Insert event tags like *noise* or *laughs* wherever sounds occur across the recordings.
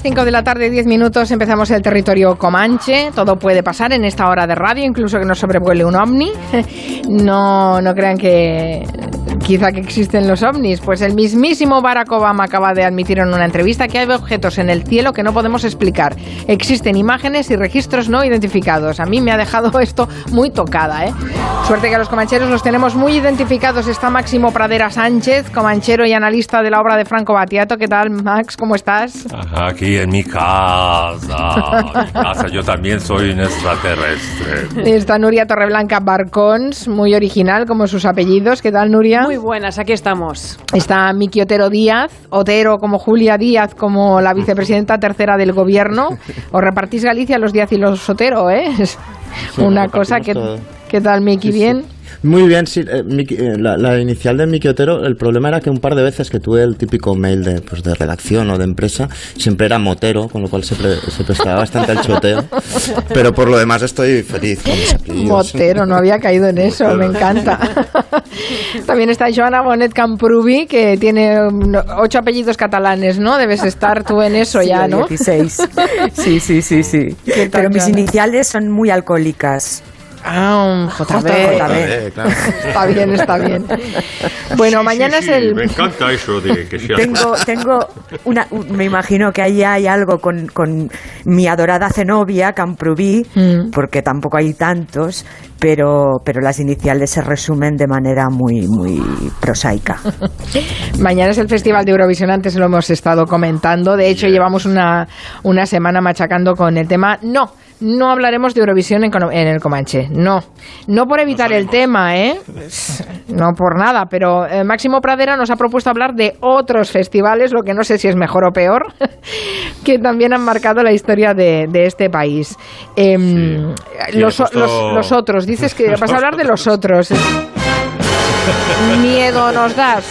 las 5 de la tarde, 10 minutos, empezamos el territorio Comanche. Todo puede pasar en esta hora de radio, incluso que nos sobrevuele un ovni. *laughs* No, no crean que quizá que existen los ovnis. Pues el mismísimo Barack Obama acaba de admitir en una entrevista que hay objetos en el cielo que no podemos explicar. Existen imágenes y registros no identificados. A mí me ha dejado *laughs* esto muy tocada, ¿eh? Suerte que los comancheros los tenemos muy identificados. Está Máximo Pradera Sánchez, comanchero y analista de la obra de Franco Batiato. ¿Qué tal, Max? ¿Cómo estás? Aquí en mi casa. mi casa. Yo también soy un extraterrestre. Está Nuria Torreblanca Barcons, muy original como sus apellidos. ¿Qué tal, Nuria? Muy buenas, aquí estamos. Está Miki Otero Díaz, Otero como Julia Díaz, como la vicepresidenta tercera del gobierno. *laughs* Os repartís Galicia los Díaz y los Otero, ¿eh? Es una cosa que... ¿Qué tal, Miki? ¿Bien? Muy bien, sí. Eh, Miki, eh, la, la, inicial de Miki Otero, el problema era que un par de veces que tuve el típico mail de, pues, de redacción o de empresa, siempre era Motero, con lo cual se, pre, se prestaba bastante al choteo. *laughs* Pero por lo demás estoy feliz con mis apellidos. Motero, no había caído en eso, me encanta. *laughs* También está Joana Bonet Camprubi, que tiene ocho apellidos catalanes, ¿no? Debes estar tú en eso sí, ya, ¿no? 16. *laughs* Sí, sí, sí, sí. Pero mis iniciales son muy alcohólicas. Ah, JB. JB, claro. Está bien, está bien. Bueno, Sí, mañana sí, es el... Me encanta eso de que sea. Tengo, tengo una, un- me imagino que ahí hay algo con, con mi adorada Zenobia, Camprubí, Mm. porque tampoco hay tantos, pero, pero las iniciales se resumen de manera muy, muy prosaica. *laughs* Mañana es el Festival de Eurovisión, antes lo hemos estado comentando. De hecho, llevamos una, una semana machacando con el tema. No, no hablaremos de Eurovisión en, en el Comanche. No, no por evitar el tema, ¿eh? *laughs* No por nada, pero eh, Máximo Pradera nos ha propuesto hablar de otros festivales, lo que no sé si es mejor o peor, *laughs* que también han marcado la historia de, de este país. Em, Sí, los, los- los otros, dices que vas a hablar de los *laughs* otros. *laughs* Miedo nos das,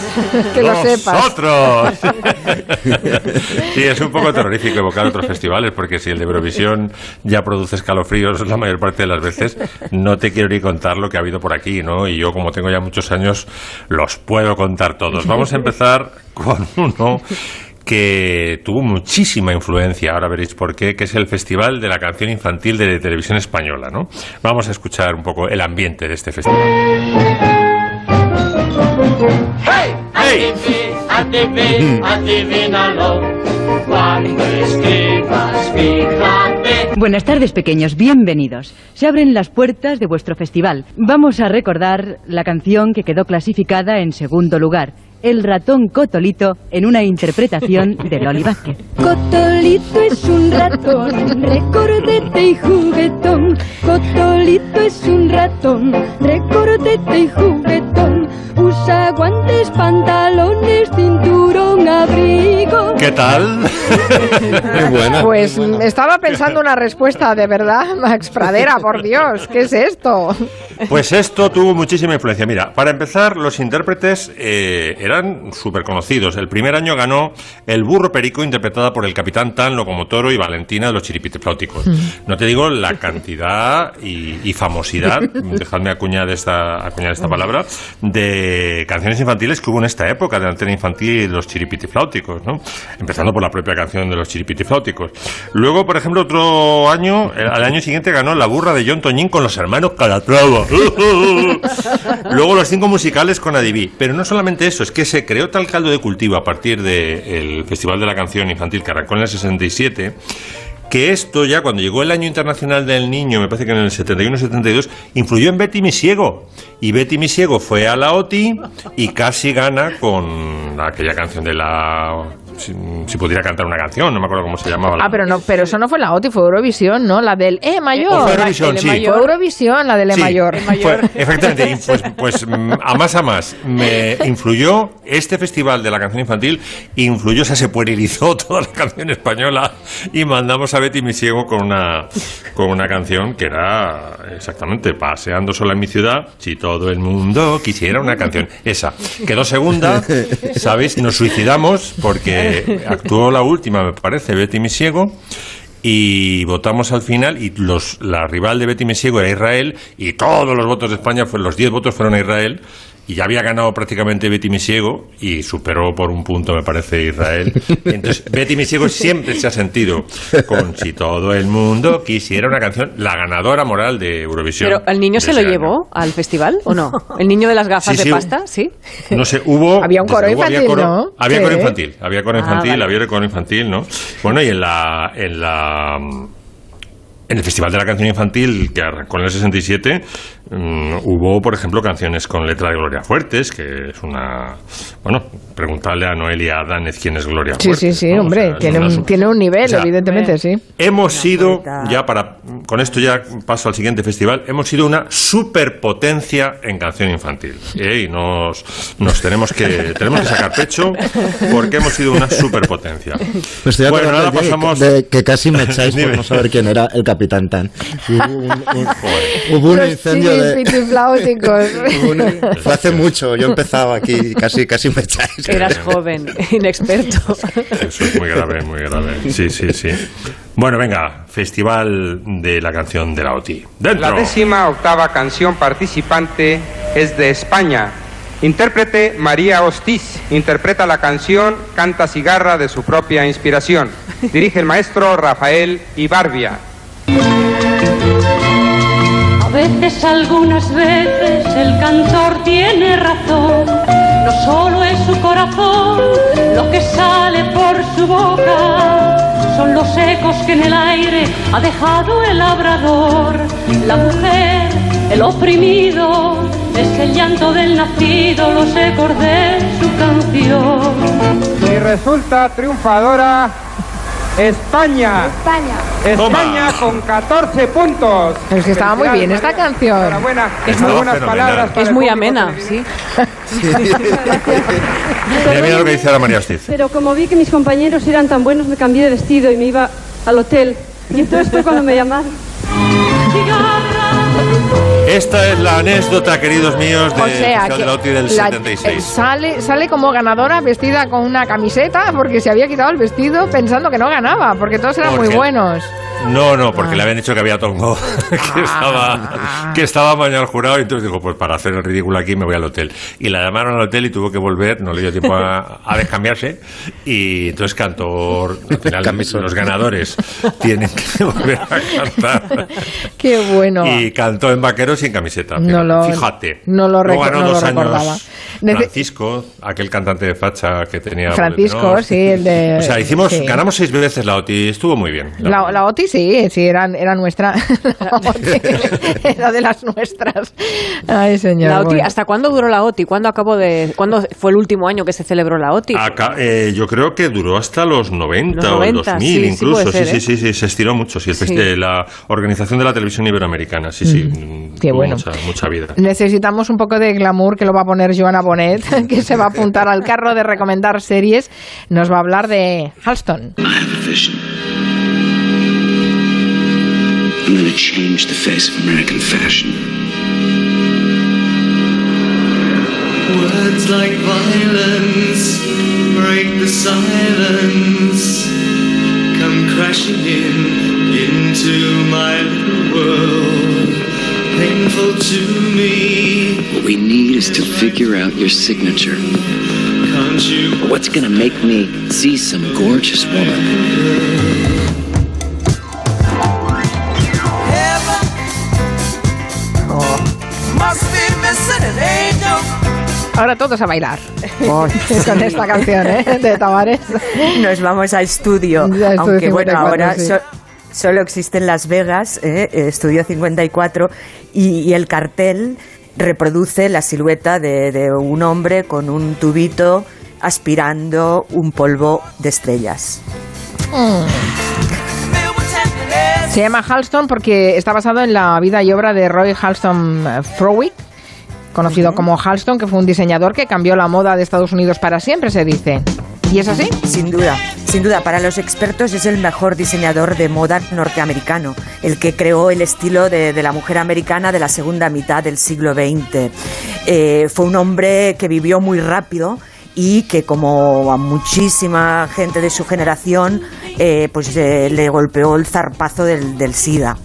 que lo sepas. ¡Nosotros! *laughs* sí, es un poco terrorífico evocar otros festivales, porque si el de Eurovisión ya produce escalofríos la mayor parte de las veces, no te quiero ni contar lo que ha habido por aquí, ¿no? Y yo, como tengo ya muchos años, los puedo contar todos. Vamos a empezar con uno que tuvo muchísima influencia, ahora veréis por qué, que es el Festival de la Canción Infantil de Televisión Española, ¿no? Vamos a escuchar un poco el ambiente de este festival. ¡Hey! ATV, adivínalo. Cuando escribas, fíjate. Buenas tardes, pequeños, bienvenidos. Se abren las puertas de vuestro festival. Vamos a recordar la canción que quedó clasificada en segundo lugar, El ratón Cotolito, en una interpretación de Loli Vázquez. Cotolito es un ratón, recordete y juguetón. Cotolito es un ratón, recordete y juguetón. Usa guantes, pantalones, cinturón, abrigo. ¿Qué tal? *laughs* Muy buena. Pues muy buena. estaba pensando una respuesta de verdad, Max Pradera, por Dios, ¿qué es esto? Pues esto tuvo muchísima influencia. Mira, para empezar, los intérpretes eh, eran súper conocidos. El primer año ganó El burro perico, interpretada por el capitán Tan, Locomotoro y Valentina de los Chiripitefláuticos. No te digo la cantidad y, y famosidad, *laughs* dejadme acuñar esta, acuñar esta palabra, de canciones infantiles que hubo en esta época de antena infantil y los Chiripitifláuticos, ¿no? Empezando por la propia canción de los Chiripitifláuticos. Luego, por ejemplo, otro año, el- al año siguiente ganó La burra de John Toñín con los hermanos Calatrava. *laughs* Luego los cinco musicales con Adiví. Pero no solamente eso, es que se creó tal caldo de cultivo a partir del Festival de la Canción Infantil que arrancó en el 67 que esto ya cuando llegó el año internacional del niño, me parece que en el 71-72, influyó en Betty mi ciego. Y Betty mi ciego fue a la OTI y casi gana con aquella canción de la... Si, si pudiera cantar una canción, no me acuerdo cómo se llamaba. la- Ah, pero no, pero eso no fue la OTI, fue Eurovisión, ¿no? La del E mayor. Fue Eurovisión, E sí. Fue Eurovisión, la del E Sí, mayor. fue- efectivamente, y pues, pues a más a más, me influyó este festival de la canción infantil, influyó, o sea, se puerilizó *laughs* toda la canción española y mandamos a Betty mi ciego con una, con una canción que era exactamente paseando sola en mi ciudad, si todo el mundo quisiera una canción. Esa. Quedó segunda, *laughs* ¿sabéis? Nos suicidamos porque *laughs* actuó la última, me parece, Betty mi ciego y votamos al final y los, la rival de Betty Mesiego era Israel y todos los votos de España, los 10 votos fueron a Israel y ya había ganado prácticamente Betty Misiego y superó por un punto, me parece, Israel. *laughs* Entonces, Betty Misiego siempre se ha sentido con Si todo el mundo quisiera una canción, la ganadora moral de Eurovisión. Pero el niño se lo año. llevó al festival o no? *laughs* El niño de las gafas Sí, sí. de pasta, ¿sí. No sé, hubo. *laughs* Había un coro luego, había infantil, coro- ¿no? Había coro infantil, había coro Ah, infantil, vale. había coro infantil, ¿no? Bueno, y en la. En la en el Festival de la Canción Infantil, que arrancó en el 67, mm, hubo, por ejemplo, canciones con letra de Gloria Fuertes, que es una... Bueno, preguntarle a Noelia Danez quién es Gloria Sí, Fuertes. sí, sí, ¿no? O hombre, sea, tiene, una un, tiene un nivel, o sea, evidentemente, sí. Hemos sido, ya para, con esto ya paso al siguiente festival, hemos sido una superpotencia en canción infantil. ¿eh? Y nos, nos tenemos que tenemos que sacar pecho porque hemos sido una superpotencia. Me estoy bueno, acordando ahora de- pasamos... de que casi me echáis por no saber quién era el Capitán Tan. *laughs* Hubo un, un- hubo un Los incendio chiquis de... fue hace mucho, yo empezaba aquí, casi, casi me echáis. Eras joven, inexperto. Eso es muy grave, muy grave. Sí, sí, sí. Bueno, venga, Festival de la Canción de la OTI. ¡Dentro! La décima octava canción participante es de España. Intérprete María Hostiz. Interpreta la canción Canta Cigarra de su propia inspiración. Dirige el maestro Rafael Ibarbia. Veces, algunas veces, el cantor tiene razón. No solo es su corazón lo que sale por su boca, son los ecos que en el aire ha dejado el labrador. La mujer, el oprimido, es el llanto del nacido, los ecos de su canción. Y resulta triunfadora España. España. España con 14 puntos. Es que estaba muy bien esta canción. Enhorabuena. Estaba Muy buenas fenomenal. palabras. para Es muy amena, televidente. *laughs* sí. Mira, mira lo que dice ahora María. Pero como vi que mis compañeros eran tan buenos, me cambié de vestido y me iba al hotel. Y entonces fue cuando me llamaron. Esta es la anécdota, queridos míos, del O sea, Festival de la OTI que del la- 76. eh, sale, sale como ganadora vestida con una camiseta porque se había quitado el vestido pensando que no ganaba, porque todos eran muy Porque- buenos. No, no, porque Ah. le habían dicho que había tongo, *laughs* que, estaba, que estaba mañana al jurado, y entonces dijo, pues para hacer el ridículo aquí me voy al hotel. Y la llamaron al hotel y tuvo que volver, no le dio tiempo a, a descambiarse, y entonces cantó, al *laughs* final Camisón. los ganadores tienen que volver a cantar. Qué bueno. Y en vaquero sin camiseta. No lo- Fíjate. no lo ganó no lo dos recordaba. años Francisco, aquel cantante de facha que tenía... Francisco, ¿no? sí, el de- O sea, hicimos, sí. ganamos seis veces la OTI, estuvo muy bien. La, la OTI sí, sí, era, era nuestra. *laughs* La OTI *laughs* era de las nuestras. Ay, señor. La OTI, bueno. ¿hasta cuándo duró la OTI? ¿Cuándo acabó de cuándo fue el último año que se celebró la OTI? Acá, eh, yo creo que duró hasta los 90 Los o 90, los 2000 sí, sí incluso. ser, sí, ¿eh? sí, sí, sí, se estiró mucho. Sí, el Sí. la Organización de la Televisión Iberoamericana, sí, sí. Mm, qué bueno. Mucha, mucha vida. Necesitamos un poco de glamour que lo va a poner Joana Bonet, *laughs* que se va a apuntar al carro de recomendar series. Nos va a hablar de Halston. I have a vision. I'm going to change the face of American fashion. Words like violence break the silence. Come crashing in into my little world. Painful to me. What we need is to figure out your signature. What's to make me see some gorgeous woman? Ahora todos a bailar Oh, *laughs* con esta canción ¿eh? de Tavares. Nos vamos a estudio, Ya, aunque bueno, 54, ahora sí. so- solo existe en Las Vegas, eh, eh, Estudio 54, y, y el cartel reproduce la silueta de, de un hombre con un tubito aspirando un polvo de estrellas. Se llama Halston porque está basado en la vida y obra de Roy Halston Frowick, conocido como Halston, que fue un diseñador que cambió la moda de Estados Unidos para siempre, se dice. ¿Y es así? Sin duda, sin duda, para los expertos es el mejor diseñador de moda norteamericano, el que creó el estilo de, la mujer americana de la segunda mitad del siglo XX. Eh, fue un hombre que vivió muy rápido y que como a muchísima gente de su generación, eh, pues eh, le golpeó el zarpazo del, del SIDA.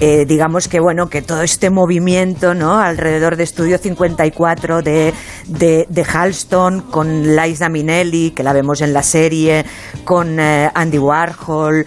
Eh, digamos que bueno, que todo este movimiento, ¿no? Alrededor de Estudio 54 de, de, Halston con Liza Minnelli, que la vemos en la serie, con Andy Warhol,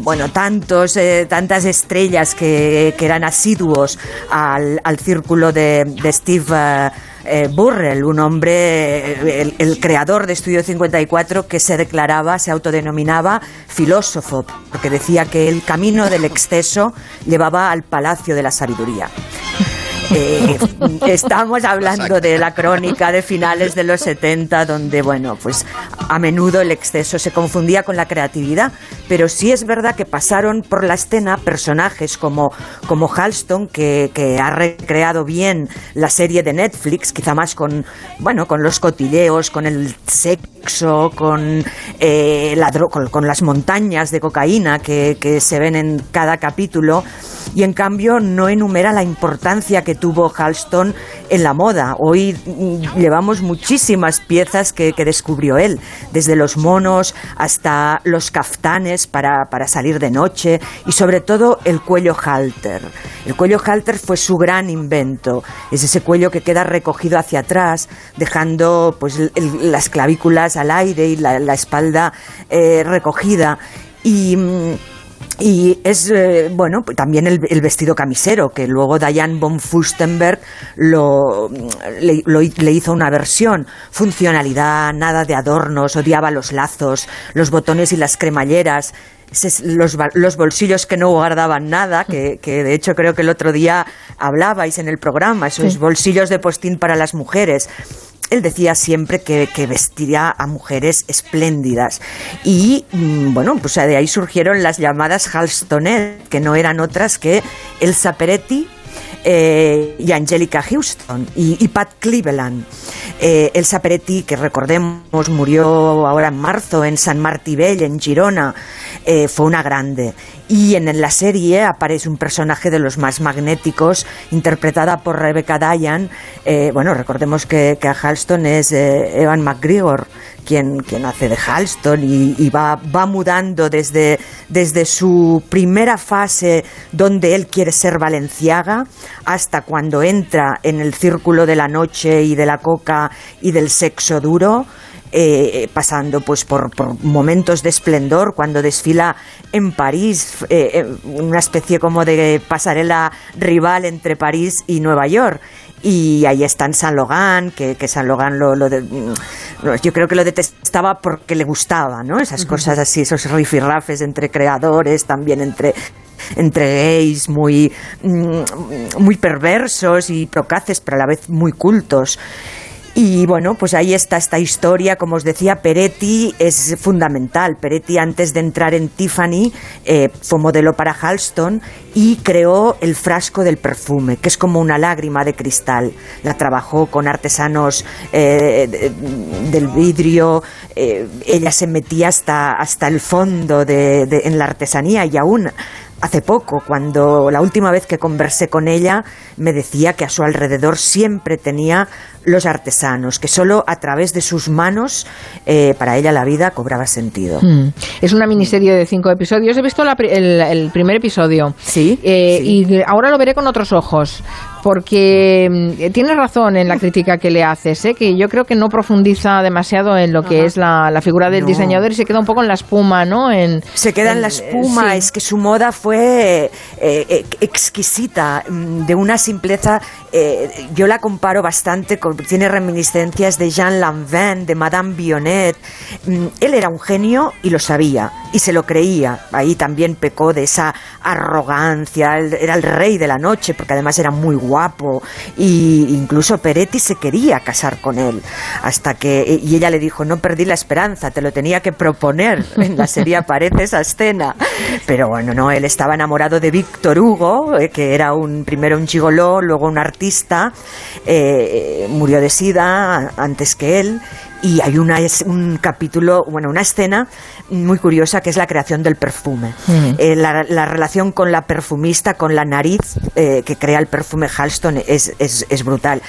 bueno, tantos, tantas estrellas que, que eran asiduos al, al círculo de, Steve eh, Burrell, un hombre, eh, el, el creador de Estudio 54, que se declaraba, se autodenominaba filósofo, porque decía que el camino del exceso llevaba al palacio de la sabiduría. Eh, estamos hablando de la crónica de finales de los 70, donde, bueno, pues a menudo el exceso se confundía con la creatividad, pero sí es verdad que pasaron por la escena personajes como, como Halston, que, que ha recreado bien la serie de Netflix, quizá más con, bueno, con los cotilleos, con el sexo, con, eh, con, las montañas de cocaína que, se ven en cada capítulo, y en cambio no enumera la importancia que tuvo Halston en la moda. Hoy mm, llevamos muchísimas piezas que, descubrió él, desde los monos hasta los caftanes para, para salir de noche y sobre todo el cuello halter. El cuello halter fue su gran invento. Es ese cuello que queda recogido hacia atrás, dejando pues, las clavículas al aire y la, la espalda eh, recogida. Y. mm, y es, eh, bueno, pues también el, el vestido camisero, que luego Diane von Furstenberg lo, le, lo hi- le hizo una versión. Funcionalidad, nada de adornos, odiaba los lazos, los botones y las cremalleras. Los, los bolsillos que no guardaban nada, que, que de hecho creo que el otro día hablabais en el programa, esos Sí. bolsillos de postín para las mujeres él decía siempre que, que vestiría a mujeres espléndidas. Y mm, bueno, pues de ahí surgieron las llamadas Halstonet, que no eran otras que Elsa Peretti. eh, y Angelica Houston y, Pat Cleveland. Eh, Elsa Peretti, que recordemos murió ahora en marzo en San Martí Vell, en Girona, eh, fue una grande. Y en, la serie aparece un personaje de los más magnéticos, interpretada por Rebecca Diane. Eh, bueno, recordemos que, que a Halston es eh, Evan McGregor quien, quien hace de Halston y, y va, va mudando desde, desde su primera fase donde él quiere ser Valenciaga hasta cuando entra en el círculo de la noche y de la coca y del sexo duro eh, pasando pues por, por momentos de esplendor cuando desfila en París eh, eh, una especie como de pasarela rival entre París y Nueva York y ahí está en San Logan, que, que San Logan lo, lo de- mm, yo creo que lo detestaba porque le gustaba, ¿no? Esas cosas así, esos rifirrafes entre creadores, también entre entre gays muy, mm, muy perversos y procaces, pero a la vez muy cultos. Y bueno, pues ahí está esta historia, como os decía, Peretti es fundamental. Peretti antes de entrar en Tiffany eh, fue modelo para Halston y creó el frasco del perfume, que es como una lágrima de cristal. La trabajó con artesanos eh, de- del vidrio, eh, ella se metía hasta, hasta el fondo de- en la artesanía y aún Hace poco, cuando la última vez que conversé con ella, me decía que a su alrededor siempre tenía los artesanos, que solo a través de sus manos eh, para ella la vida cobraba sentido. Mm. Es una miniserie de cinco episodios. He visto la el, el primer episodio. Sí, Eh, sí. Y ahora lo veré con otros ojos. Porque mm, tienes razón en la crítica que le haces, ¿eh? que yo creo que no profundiza demasiado en lo que es la, la figura del No. diseñador y se queda un poco en la espuma, ¿no? En, Se queda en la eh, espuma, sí. es que su moda fue eh, eh, exquisita, mm, de una simpleza. eh, yo la comparo bastante, con, tiene reminiscencias de Jean Lanvin, de Madame Bionnet. Mm, él era un genio y lo sabía, y se lo creía. Ahí también pecó de esa arrogancia, él era el rey de la noche, porque además era muy guapo, y incluso Peretti se quería casar con él, hasta que, y ella le dijo, no perdí la esperanza, te lo tenía que proponer. *laughs* En la serie aparece esa escena. Pero bueno, no, él estaba enamorado de Víctor Hugo, eh, que era un primero un gigoló, luego un artista, eh, murió de sida antes que él, y hay una, es un capítulo, bueno, una escena muy curiosa que es la creación del perfume. Eh, la, la relación con la perfumista, con la nariz eh, que crea el perfume Halston es, es- es brutal.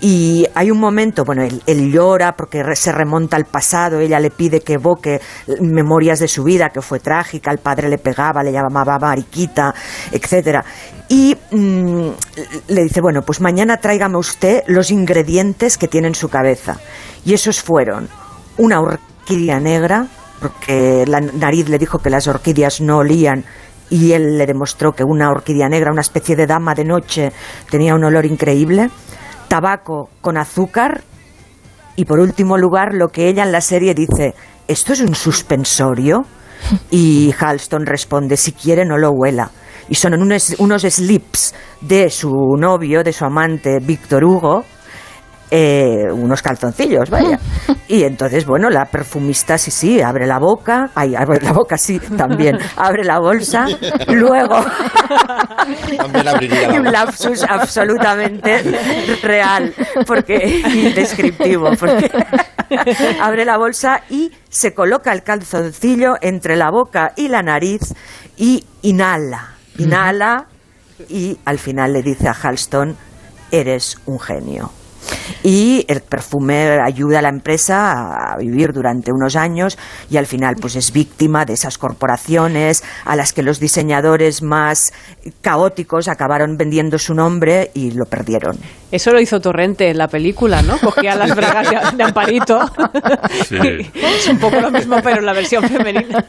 Y hay un momento, bueno, él, él llora porque re- se remonta al pasado, ella le pide que evoque memorias de su vida, que fue trágica, el padre le pegaba, le llamaba mariquita, etcétera. Y mm, le dice, bueno, pues mañana tráigame usted los ingredientes que tiene en su cabeza. Y esos fueron una orquídea negra, porque la nariz le dijo que las orquídeas no olían y él le demostró que una orquídea negra, una especie de dama de noche, tenía un olor increíble, tabaco con azúcar y por último lugar lo que ella en la serie dice, ¿esto es un suspensorio? Y Halston responde, si quiere no lo huela. Y son unos, unos slips de su novio, de su amante, Víctor Hugo, eh, unos calzoncillos, vaya. *laughs* Y entonces, bueno, la perfumista sí, sí, abre la boca, ay, abre la boca, sí, también, abre la bolsa, luego... *laughs* También abriría la *laughs* un lapsus absolutamente real, porque indescriptivo, porque abre la bolsa y se coloca el calzoncillo entre la boca y la nariz y inhala, inhala y al final le dice a Halston, eres un genio. Y el perfume ayuda a la empresa a vivir durante unos años y al final pues es víctima de esas corporaciones a las que los diseñadores más caóticos acabaron vendiendo su nombre y lo perdieron. Eso lo hizo Torrente en la película, ¿no? Cogía las bragas de, de Amparito. Sí. *laughs* es un poco lo mismo, pero en la versión femenina.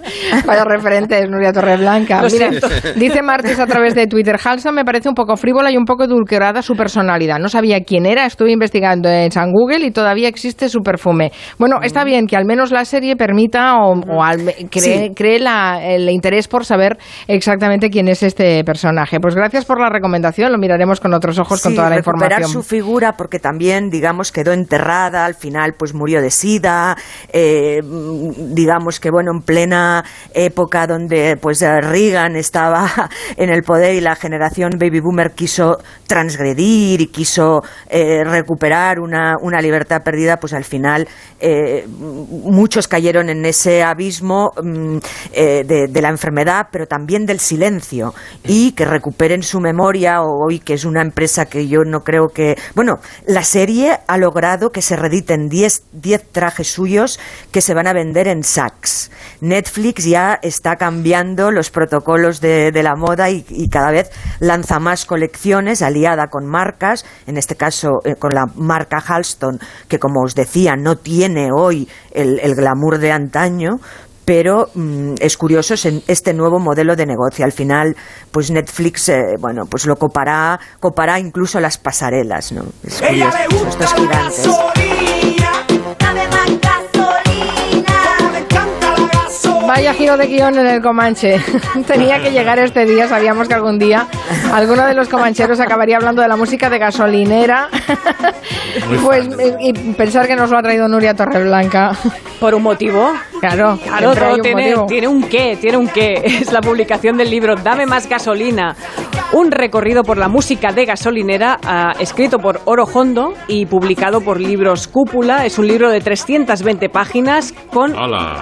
Vaya referentes, Nuria Torreblanca. Lo Mira, siento. dice Martis a través de Twitter, Halsa me parece un poco frívola y un poco edulcorada su personalidad. No sabía quién era, estuve investigando en San Google y todavía existe su perfume. Bueno, está bien que al menos la serie permita o, o al- cree, Sí. cree la- el interés por saber exactamente quién es este personaje. Pues gracias por la recomendación, lo miraremos con otros ojos con Sí, toda la recuperar información. su figura porque también, digamos, quedó enterrada, al final pues murió de sida, eh, digamos que bueno, en plena época donde pues Reagan estaba *laughs* en el poder y la generación baby boomer quiso transgredir y quiso eh, recuperar una, una libertad perdida, pues al final eh, muchos cayeron en ese abismo mm, eh, de, la enfermedad, pero también del silencio y que recuperen su memoria hoy, que es una empresa que yo no creo que... Bueno, la serie ha logrado que se rediten 10 10 trajes suyos que se van a vender en Saks. Netflix ya está cambiando los protocolos de, de la moda y, y cada vez lanza más colecciones aliada con marcas, en este caso eh, con la marca Halston, que como os decía no tiene hoy el, el glamour de antaño, pero mm, es curioso es- este nuevo modelo de negocio. Al final, pues Netflix, eh, bueno, pues lo copará, copará incluso las pasarelas, ¿no? Es curioso, estos gigantes. Vaya giro de guion en el Comanche. *laughs* Tenía que llegar este día, sabíamos que algún día alguno de los comancheros acabaría hablando de la música de gasolinera. pues eh, y pensar que nos lo ha traído Nuria Torreblanca. Por un motivo. Claro, Claro, todo tiene, motivo. tiene un qué, tiene un qué. *laughs* Es la publicación del libro Dame más gasolina. Un recorrido por la música de gasolinera, ah, escrito por Oro Hondo y publicado por Libros Cúpula. Es un libro de 320 páginas con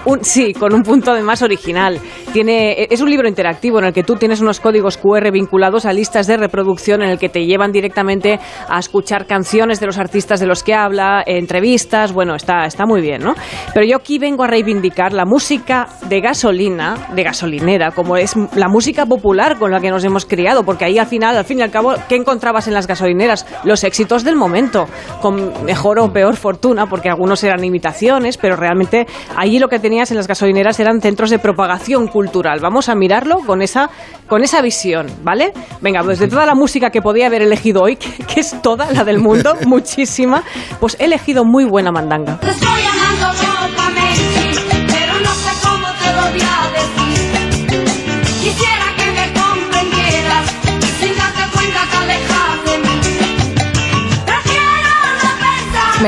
un, sí, con un punto de más original. Tiene, es un libro interactivo en el que tú tienes unos códigos QR vinculados a listas de reproducción en el que te llevan directamente a escuchar canciones de los artistas de los que habla, entrevistas. Bueno, está, está muy bien, ¿no? Pero yo aquí vengo a reivindicar la música de gasolina, de gasolinera, como es la música popular con la que nos hemos criado, porque ahí al final, al fin y al cabo, ¿qué encontrabas en las gasolineras? Los éxitos del momento, con mejor o peor fortuna, porque algunos eran imitaciones, pero realmente allí lo que tenías en las gasolineras eran centros de propagación cultural. Vamos a mirarlo con esa, con esa visión, ¿vale? Venga, pues de toda la música que podía haber elegido hoy, *laughs* que, que es toda la del mundo, *laughs* muchísima, pues he elegido muy buena mandanga. Estoy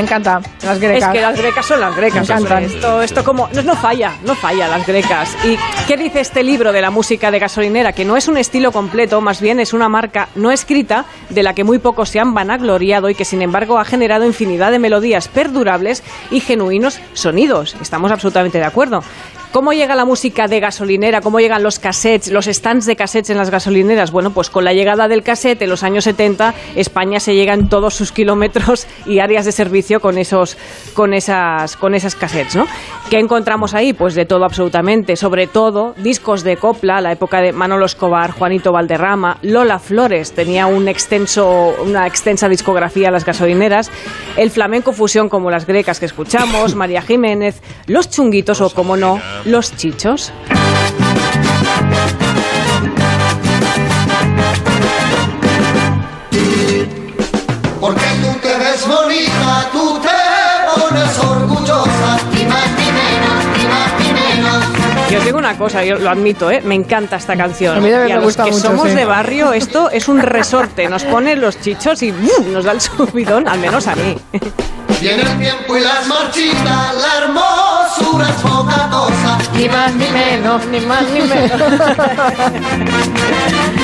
Me encanta. Las grecas. Es que las grecas son las grecas. Me encantan. Esto, esto como no, no falla, no falla las grecas. ¿Y qué dice este libro de la música de gasolinera? Que no es un estilo completo, más bien es una marca no escrita de la que muy pocos se han vanagloriado y que sin embargo ha generado infinidad de melodías perdurables y genuinos sonidos. Estamos absolutamente de acuerdo. ¿Cómo llega la música de gasolinera? ¿Cómo llegan los cassettes, los stands de cassettes en las gasolineras? Bueno, pues con la llegada del cassette en los años 70, España se llega en todos sus kilómetros y áreas de servicio con esos, con esas, con esas cassettes, ¿no? ¿Qué encontramos ahí? Pues de todo absolutamente, sobre todo discos de copla, la época de Manolo Escobar, Juanito Valderrama, Lola Flores tenía un extenso, una extensa discografía en las gasolineras, el flamenco fusión como las grecas que escuchamos, *laughs* María Jiménez, los chunguitos o como no, los chichos. Porque te pones orgullosa, ni más ni menos, ni más ni menos. Y os digo una cosa, yo lo admito, ¿eh? me encanta esta canción. A mí también y a me los gusta que mucho, somos sí. de barrio, esto es un resorte. Nos pone los chichos y ¡bum! nos da el subidón, al menos a mí. Viene el tiempo y las marchitas, la hermosura es poca cosa. Ni más ni menos, ni más ni menos. *laughs*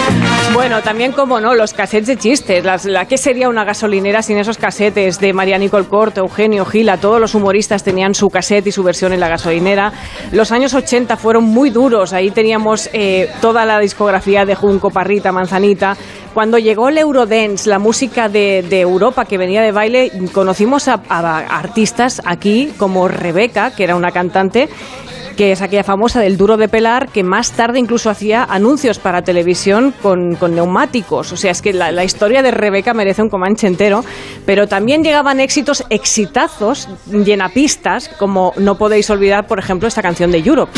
Bueno, también como no, los cassettes de chistes. Las, la ¿Qué sería una gasolinera sin esos casetes de María Nicole Corte, Eugenio Gila? Todos los humoristas tenían su cassette y su versión en la gasolinera. Los años 80 fueron muy duros. Ahí teníamos eh, toda la discografía de Junco, Parrita, Manzanita. Cuando llegó el Eurodance, la música de, de Europa que venía de baile, conocimos a, a artistas aquí como Rebeca, que era una cantante que es aquella famosa del duro de pelar, que más tarde incluso hacía anuncios para televisión con, con neumáticos. O sea, es que la, la historia de Rebeca merece un comanche entero, pero también llegaban éxitos, exitazos, llenapistas, como no podéis olvidar, por ejemplo, esta canción de Europe.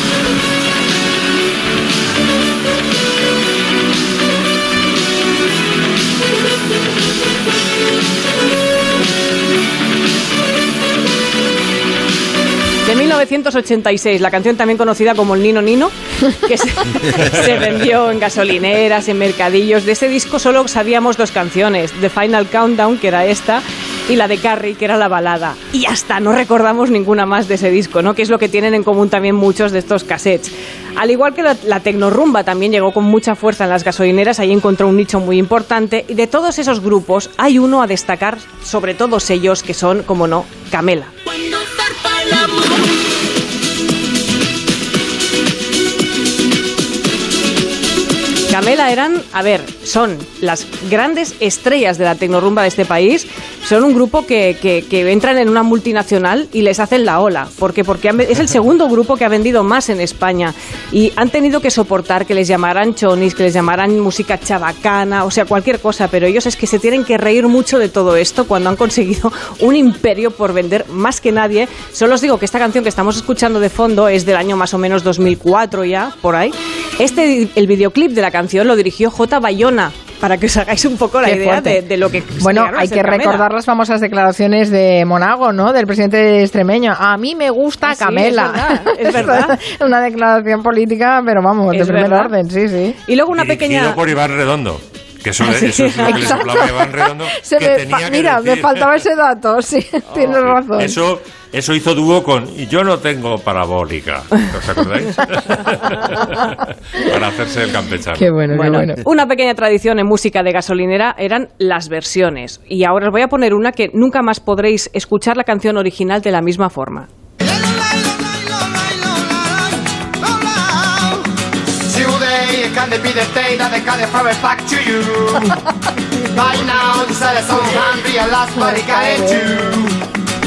1986, la canción también conocida como El Nino Nino, que se, *laughs* se vendió en gasolineras, en mercadillos. De ese disco solo sabíamos dos canciones, The Final Countdown, que era esta, y la de Carrie, que era la balada. Y hasta no recordamos ninguna más de ese disco, ¿no? Que es lo que tienen en común también muchos de estos cassettes. Al igual que la, la tecnorumba también llegó con mucha fuerza en las gasolineras, ahí encontró un nicho muy importante. Y de todos esos grupos hay uno a destacar, sobre todos ellos, que son, como no, Camela. Camela eran, a ver, son las grandes estrellas de la tecnorumba de este país. Son un grupo que, que- que entran en una multinacional y les hacen la ola. ¿Por qué? Porque han es el segundo grupo que ha vendido más en España. Y han tenido que soportar que les llamaran chonis, que les llamaran música chabacana, o sea, cualquier cosa. Pero ellos es que se tienen que reír mucho de todo esto cuando han conseguido un imperio por vender más que nadie. Solo os digo que esta canción que estamos escuchando de fondo es del año más o menos 2004 ya, por ahí. Este, el videoclip de la canción lo dirigió J. Bayona, para que os hagáis un poco la Qué idea de, de lo que Bueno, hay que Camela. recordar las famosas declaraciones de Monago, ¿no? Del presidente extremeño. A mí me gusta Ah, sí, Camela. es verdad, es *laughs* verdad. Una declaración política, pero vamos, de primer orden, sí, sí. Y luego una Dirigido pequeña... por Iván Redondo. Que eso, Ah, sí. eso es lo que le Exacto. soplaba a Iván Redondo. Se que me tenía fa- que mira, me faltaba ese dato, sí, *laughs* tienes razón. Eso, eso hizo dúo con Y yo no tengo parabólica. ¿Os acordáis? *laughs* Para hacerse el campechano. Qué bueno, qué Bueno, bueno. una pequeña tradición en música de gasolinera eran las versiones. Y ahora os voy a poner una que nunca más podréis escuchar la canción original de la misma forma. Today, can they be the day that they got it from it back to you? *laughs* By now, the citizens can realize what they got.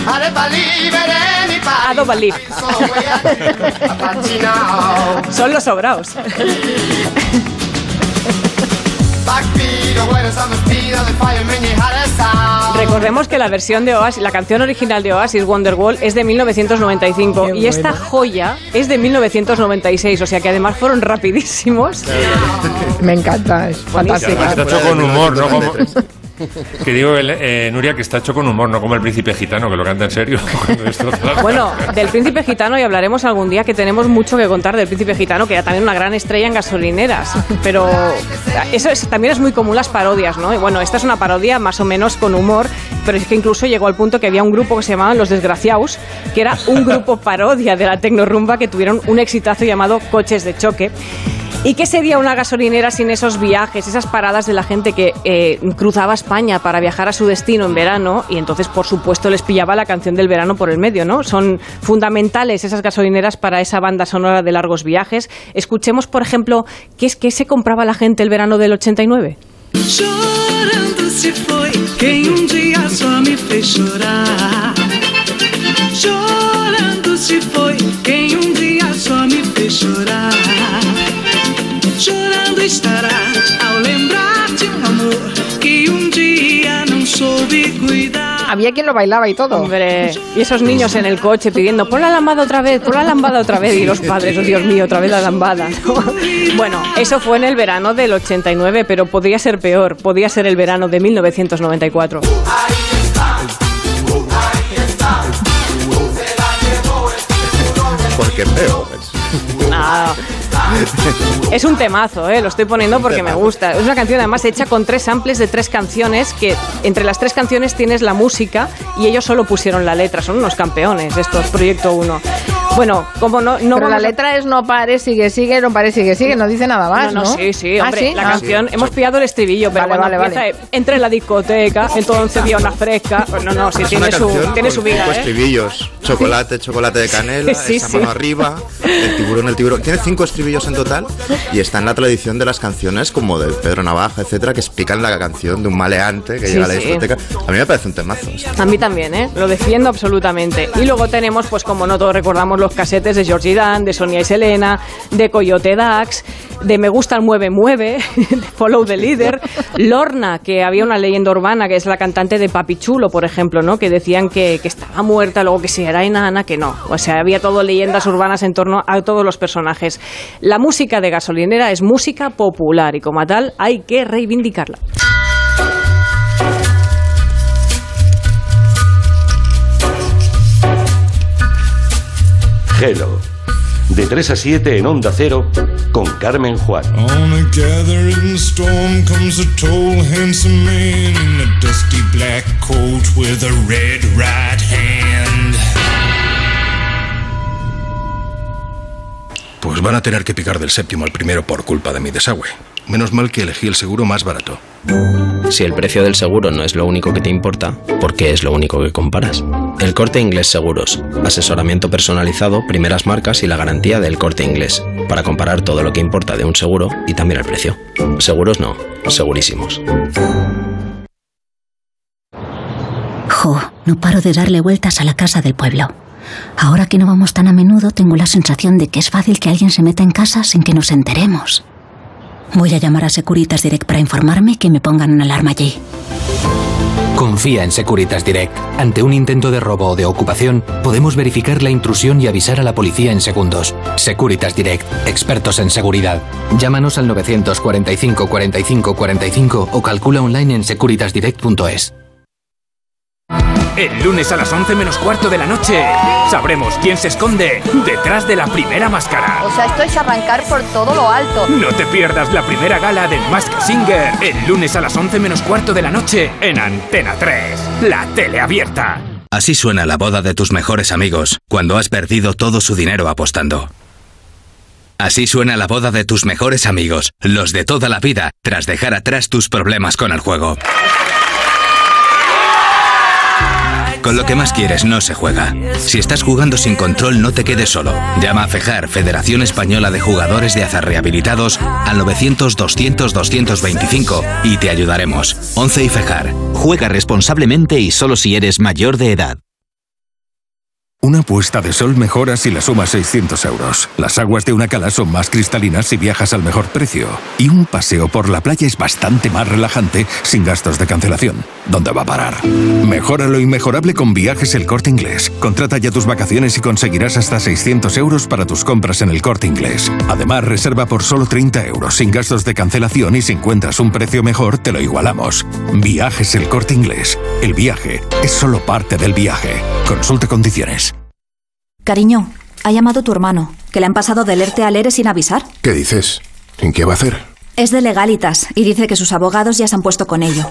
I don't believe in anybody. I don't believe. *laughs* Son los sobraos. *laughs* Recordemos que la versión de Oasis, la canción original de Oasis, Wonderwall, es de 1995 Qué y esta joya es de 1996, o sea que además fueron rapidísimos. Me encanta, es además está hecho con humor, ¿no? *laughs* Que digo, el- eh, Nuria, que está hecho con humor, no como el príncipe gitano, que lo canta en serio. *laughs* Bueno, del príncipe gitano y hablaremos algún día que tenemos mucho que contar del príncipe gitano, que era también una gran estrella en gasolineras. Pero eso es- también es muy común las parodias, ¿no? Y bueno, esta es una parodia más o menos con humor, pero es que incluso llegó al punto que había un grupo que se llamaban Los Desgraciados, que era un grupo parodia de la tecnorumba que tuvieron un exitazo llamado Coches de Choque. ¿Y qué sería una gasolinera sin esos viajes, esas paradas de la gente que eh, cruzaba España para viajar a su destino en verano? Y entonces, por supuesto, les pillaba la canción del verano por el medio, ¿no? Son fundamentales esas gasolineras para esa banda sonora de largos viajes. Escuchemos, por ejemplo, ¿qué es que se compraba la gente el verano del 89? Chorando se foi quem um dia só me fez se foi quem um dia só me fez. Chorando estará ao lembrar de um amor que um dia não soube cuidar. Había quien lo bailaba y todo. Hombre, y esos niños en el coche pidiendo, pon la lambada otra vez, pon la lambada otra vez. Y los padres, oh Dios mío, otra vez la lambada. ¿no? *laughs* Bueno, eso fue en el verano del 89, pero podría ser peor. Podría ser el verano de 1994. Porque veo. Ah, es un temazo, ¿eh? lo estoy poniendo porque me gusta. Es una canción además hecha con tres samples de tres canciones que entre las tres canciones tienes la música y ellos solo pusieron la letra. Son unos campeones estos, Proyecto 1. Bueno, como no... no Pero la letra es no pares, sigue, sigue, no pares, sigue, sigue. No dice nada más, ¿no? No, no, sí, sí, ¿Ah, hombre, sí? la Ah. canción, hemos pillado el estribillo, pero Vale, cuando vale, empieza, vale. entra en la discoteca, entonces vía una fresca, pues no, no, sí, tiene su, tiene su vida, cinco ¿eh? estribillos. Chocolate, chocolate de canela, *laughs* Sí, esa sí. mano arriba, el tiburón, el tiburón. Tiene cinco estribillos en total y está en la tradición de las canciones como de Pedro Navaja, etcétera, que explican la canción de un maleante que Sí, llega a la sí. discoteca. A mí me parece un temazo. A mí también, ¿eh? Lo defiendo absolutamente. Y luego tenemos, pues como no todos recordamos, los casetes de Georgie Dan, de Sonia y Selena, de Coyote Dax, de Me gusta el mueve mueve, *laughs* de Follow the Leader, Lorna, que había una leyenda urbana, que es la cantante de Papi Chulo, por ejemplo, ¿no? Que decían que, estaba muerta, luego que si era enana, que no. O sea, había todo leyendas urbanas en torno a todos los personajes. La música de gasolinera es música popular y como tal hay que reivindicarla. Hello. De 3 a 7 en Onda Cero con Carmen Juan. On a gathering storm comes a tall, handsome man in a dusty black coat with a red right hand. Pues van a tener que picar del séptimo al primero por culpa de mi desagüe. Menos mal que elegí el seguro más barato. Si el precio del seguro no es lo único que te importa, ¿por qué es lo único que comparas? El Corte Inglés Seguros. Asesoramiento personalizado, primeras marcas y la garantía del Corte Inglés. Para comparar todo lo que importa de un seguro y también el precio. Seguros no, segurísimos. Jo, no paro de darle vueltas a la casa del pueblo. Ahora que no vamos tan a menudo, tengo la sensación de que es fácil que alguien se meta en casa sin que nos enteremos. Voy a llamar a Securitas Direct para informarme que me pongan una alarma allí. Confía en Securitas Direct. Ante un intento de robo o de ocupación, podemos verificar la intrusión y avisar a la policía en segundos. Securitas Direct, expertos en seguridad. Llámanos al 945 45 45 o calcula online en securitasdirect.es. El lunes a las 11 menos cuarto de la noche sabremos quién se esconde detrás de la primera máscara. O sea, esto es arrancar por todo lo alto. No te pierdas la primera gala del Mask Singer el lunes a las 11 menos cuarto de la noche en Antena 3, la tele abierta. Así suena la boda de tus mejores amigos cuando has perdido todo su dinero apostando. Así suena la boda de tus mejores amigos, los de toda la vida, tras dejar atrás tus problemas con el juego. Con lo que más quieres no se juega. Si estás jugando sin control, no te quedes solo. Llama a FEJAR, Federación Española de Jugadores de Azar Rehabilitados, al 900-200-225 y te ayudaremos. 11 y FEJAR. Juega responsablemente y solo si eres mayor de edad. Una puesta de sol mejora si la sumas 600 euros. Las aguas de una cala son más cristalinas si viajas al mejor precio. Y un paseo por la playa es bastante más relajante sin gastos de cancelación. ¿Dónde va a parar? Mejora lo inmejorable con Viajes El Corte Inglés. Contrata ya tus vacaciones y conseguirás hasta 600 euros para tus compras en El Corte Inglés. Además, reserva por solo 30 euros sin gastos de cancelación y si encuentras un precio mejor, te lo igualamos. Viajes El Corte Inglés. El viaje es solo parte del viaje. Consulta condiciones. Cariño, ha llamado tu hermano, que le han pasado del ERTE al ERE sin avisar. ¿Qué dices? ¿En qué va a hacer? Es de legalitas y dice que sus abogados ya se han puesto con ello.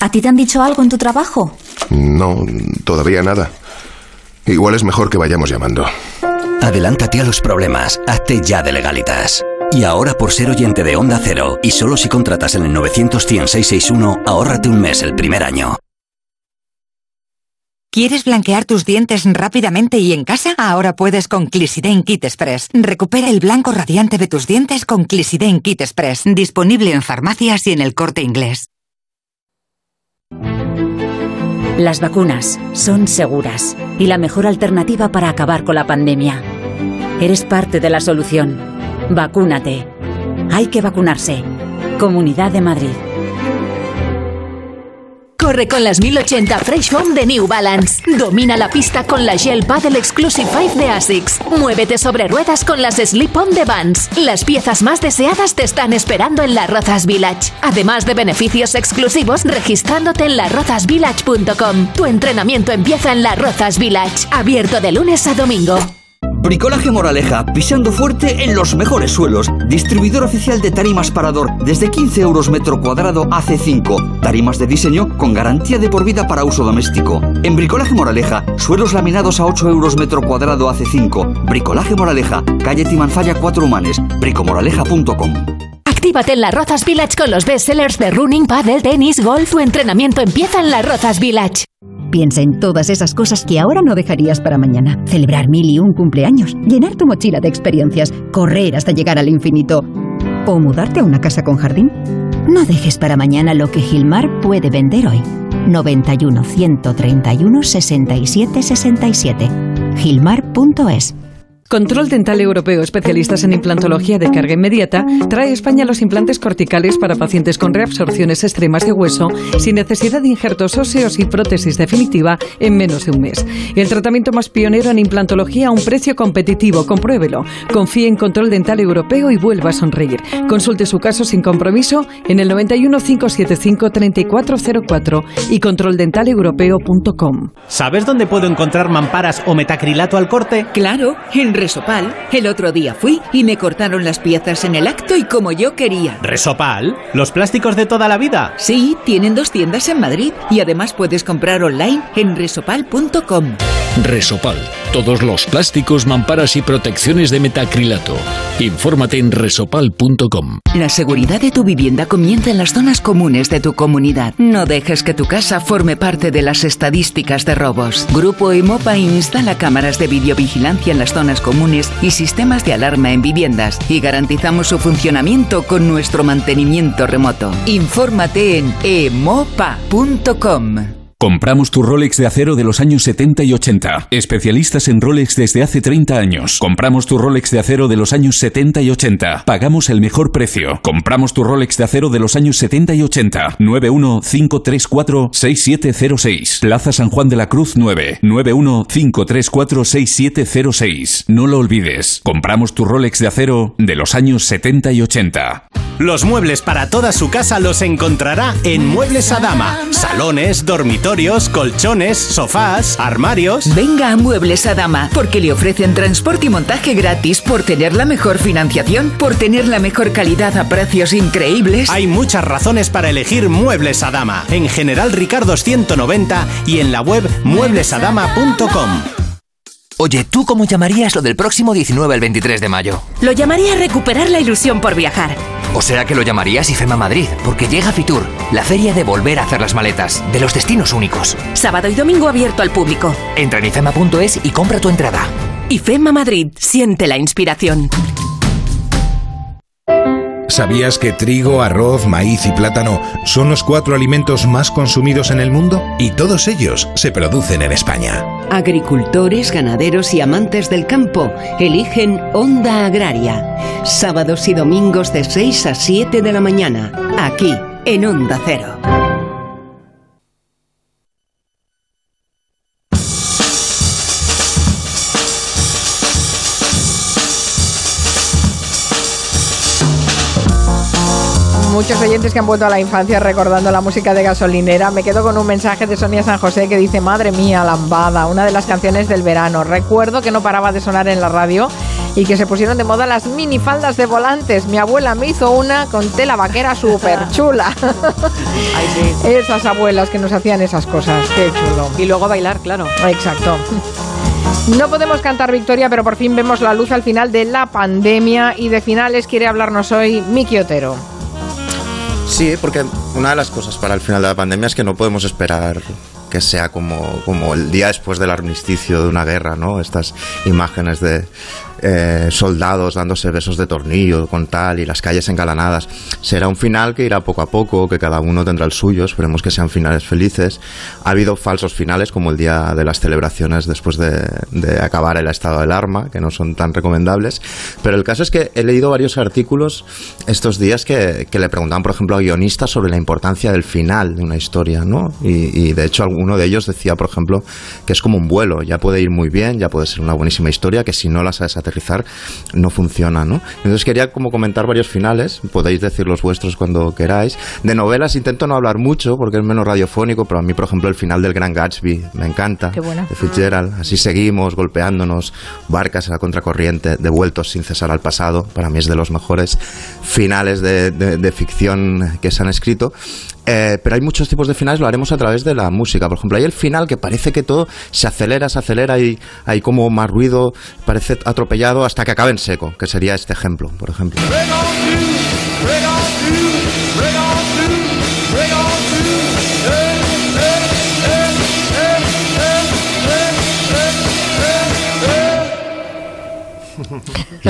¿A ti te han dicho algo en tu trabajo? No, todavía nada. Igual es mejor que vayamos llamando. Adelántate a los problemas. Hazte ya de legalitas. Y ahora por ser oyente de Onda Cero y solo si contratas en el 900 661 ahórrate un mes el primer año. ¿Quieres blanquear tus dientes rápidamente y en casa? Ahora puedes con Clisiden Kit Express. Recupera el blanco radiante de tus dientes con Clisiden Kit Express. Disponible en farmacias y en el corte inglés. Las vacunas son seguras y la mejor alternativa para acabar con la pandemia. Eres parte de la solución. Vacúnate. Hay que vacunarse. Comunidad de Madrid. Corre con las 1080 Fresh Foam de New Balance. Domina la pista con la Gel Paddle Exclusive 5 de ASICS. Muévete sobre ruedas con las Slip On de Vans. Las piezas más deseadas te están esperando en la Rozas Village. Además de beneficios exclusivos registrándote en larrozasvillage.com. Tu entrenamiento empieza en la Rozas Village. Abierto de lunes a domingo. Bricolaje Moraleja, pisando fuerte en los mejores suelos. Distribuidor oficial de tarimas Parador, desde 15 euros metro cuadrado AC5. Tarimas de diseño con garantía de por vida para uso doméstico. En Bricolaje Moraleja, suelos laminados a 8 euros metro cuadrado AC5. Bricolaje Moraleja, calle Timanfaya 4 Humanes, bricomoraleja.com. Actívate en la Rozas Village con los bestsellers de running, paddle, tenis, golf. Tu entrenamiento empieza en la Rozas Village. Piensa en todas esas cosas que ahora no dejarías para mañana. Celebrar mil y un cumpleaños, llenar tu mochila de experiencias, correr hasta llegar al infinito o mudarte a una casa con jardín. No dejes para mañana lo que Gilmar puede vender hoy. 91 131 67 67. Gilmar.es Control Dental Europeo, especialistas en implantología de carga inmediata, trae a España los implantes corticales para pacientes con reabsorciones extremas de hueso sin necesidad de injertos óseos y prótesis definitiva en menos de un mes. El tratamiento más pionero en implantología a un precio competitivo. Compruébelo. Confíe en Control Dental Europeo y vuelva a sonreír. Consulte su caso sin compromiso en el 91 575 3404 y controldentaleuropeo.com. ¿Sabes dónde puedo encontrar mamparas o metacrilato al corte? Claro, en Resopal. El otro día fui y me cortaron las piezas en el acto y como yo quería. ¿Resopal? ¿Los plásticos de toda la vida? Sí, tienen dos tiendas en Madrid y además puedes comprar online en resopal.com. Resopal. Todos los plásticos, mamparas y protecciones de metacrilato. Infórmate en resopal.com. La seguridad de tu vivienda comienza en las zonas comunes de tu comunidad. No dejes que tu casa forme parte de las estadísticas de robos. Grupo Emopa instala cámaras de videovigilancia en las zonas comunes y sistemas de alarma en viviendas y garantizamos su funcionamiento con nuestro mantenimiento remoto. Infórmate en emopa.com. Compramos tu Rolex de acero de los años 70 y 80. Especialistas en Rolex desde hace 30 años. Compramos tu Rolex de acero de los años 70 y 80. Pagamos el mejor precio. Compramos tu Rolex de acero de los años 70 y 80. 915346706. Plaza San Juan de la Cruz 9. 915346706. No lo olvides. Compramos tu Rolex de acero de los años 70 y 80. Los muebles para toda su casa los encontrará en Muebles Adama. Salones, dormitorios, colchones, sofás, armarios. Venga a Muebles Adama porque le ofrecen transporte y montaje gratis por tener la mejor financiación, por tener la mejor calidad a precios increíbles. Hay muchas razones para elegir Muebles Adama. En General Ricardo 190 y en la web mueblesadama.com. Oye, ¿tú cómo llamarías lo del próximo 19 al 23 de mayo? Lo llamaría recuperar la ilusión por viajar. O sea que lo llamarías IFEMA Madrid, porque llega Fitur, la feria de volver a hacer las maletas, de los destinos únicos. Sábado y domingo abierto al público. Entra en ifema.es y compra tu entrada. IFEMA Madrid, siente la inspiración. ¿Sabías que trigo, arroz, maíz y plátano son los cuatro alimentos más consumidos en el mundo? Y todos ellos se producen en España. Agricultores, ganaderos y amantes del campo eligen Onda Agraria. Sábados y domingos de 6 a 7 de la mañana, aquí en Onda Cero. Muchos oyentes que han vuelto a la infancia recordando la música de gasolinera. Me quedo con un mensaje de Sonia San José que dice, madre mía, lambada, una de las canciones del verano. Recuerdo que no paraba de sonar en la radio y que se pusieron de moda las minifaldas de volantes. Mi abuela me hizo una con tela vaquera súper *laughs* chula. Esas abuelas que nos hacían esas cosas, qué chulo. Y luego bailar, claro. Exacto. No podemos cantar victoria, pero por fin vemos la luz al final de la pandemia y de finales quiere hablarnos hoy Miki Otero. Sí, porque una de las cosas para el final de la pandemia es que no podemos esperar que sea como, como el día después del armisticio de una guerra, ¿no? Estas imágenes de eh, soldados dándose besos de tornillo con tal y las calles engalanadas. Será un final que irá poco a poco, que cada uno tendrá el suyo, esperemos que sean finales felices. Ha habido falsos finales como el día de las celebraciones después de, acabar el estado del arma, que no son tan recomendables. Pero el caso es que he leído varios artículos estos días que, que le preguntaban, por ejemplo, a guionistas sobre la importancia del final de una historia, ¿no? Y, y de hecho alguno de ellos decía, por ejemplo, que es como un vuelo, ya puede ir muy bien, ya puede ser una buenísima historia, que si no la sabes aterrizar no funciona, ¿no? Entonces quería como comentar varios finales, podéis decir los vuestros cuando queráis. De novelas intento no hablar mucho porque es menos radiofónico, pero a mí, por ejemplo, el final del Gran Gatsby me encanta. Qué buena. De Fitzgerald. Así seguimos golpeándonos, barcas a la contracorriente, devueltos sin cesar al pasado. Para mí es de los mejores finales de, de- de ficción que se han escrito. Eh, pero hay muchos tipos de finales, lo haremos a través de la música. Por ejemplo, hay el final que parece que todo se acelera, se acelera y hay como más ruido, parece atropellado hasta que acaba en seco, que sería este ejemplo, por ejemplo.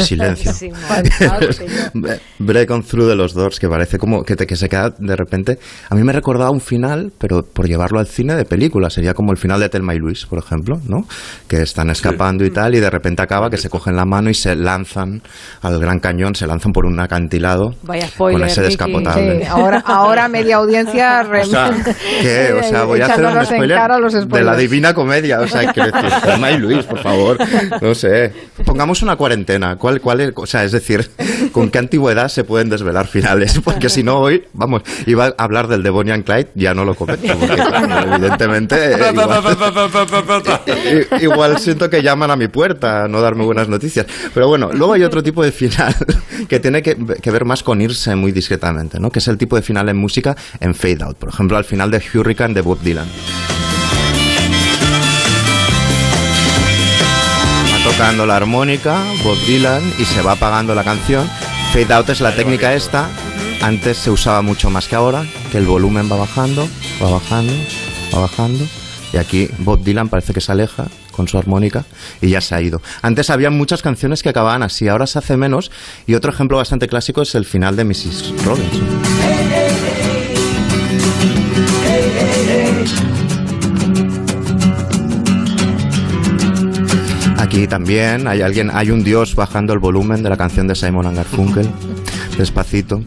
Y silencio. Sí. *laughs* Break on Through de los Doors, que parece como que, te- que se queda de repente. A mí me recordaba un final, pero por llevarlo al cine de película. Sería como el final de Telma y Luis, por ejemplo, ¿no? Que están escapando y tal, y de repente acaba que se cogen la mano y se lanzan al gran cañón, se lanzan por un acantilado Vaya spoiler, con ese descapotable. Sí, ahora, ahora media audiencia O sea, ¿qué? O sea, *laughs* voy a hacer un spoiler de la. Divina Comedia. O sea, Telma y Luis, por favor. No sé. Pongamos una cuarentena. ¿Cuál, cuál es? O sea, es decir, *laughs* ¿con qué antigüedad se pueden desvelar finales? *laughs* Porque si no, hoy, vamos, iba a hablar del Devonian Clyde, ya no lo comento. porque, claro, evidentemente, *laughs* eh, igual, igual siento que llaman a mi puerta a no darme buenas noticias. Pero bueno, luego hay otro tipo de final que tiene que, que ver más con irse muy discretamente, ¿no? Que es el tipo de final en música en fade out. Por ejemplo, al final de Hurricane de Bob Dylan. Tocando la armónica, Bob Dylan, y se va apagando la canción. Fade out es la técnica esta. Antes se usaba mucho más que ahora, que el volumen va bajando, va bajando, va bajando. Y aquí Bob Dylan parece que se aleja con su armónica y ya se ha ido. Antes había muchas canciones que acababan así, ahora se hace menos. Y otro ejemplo bastante clásico es el final de Mrs. Robinson. Aquí también hay alguien, hay un dios bajando el volumen de la canción de Simon and Garfunkel, *laughs* despacito,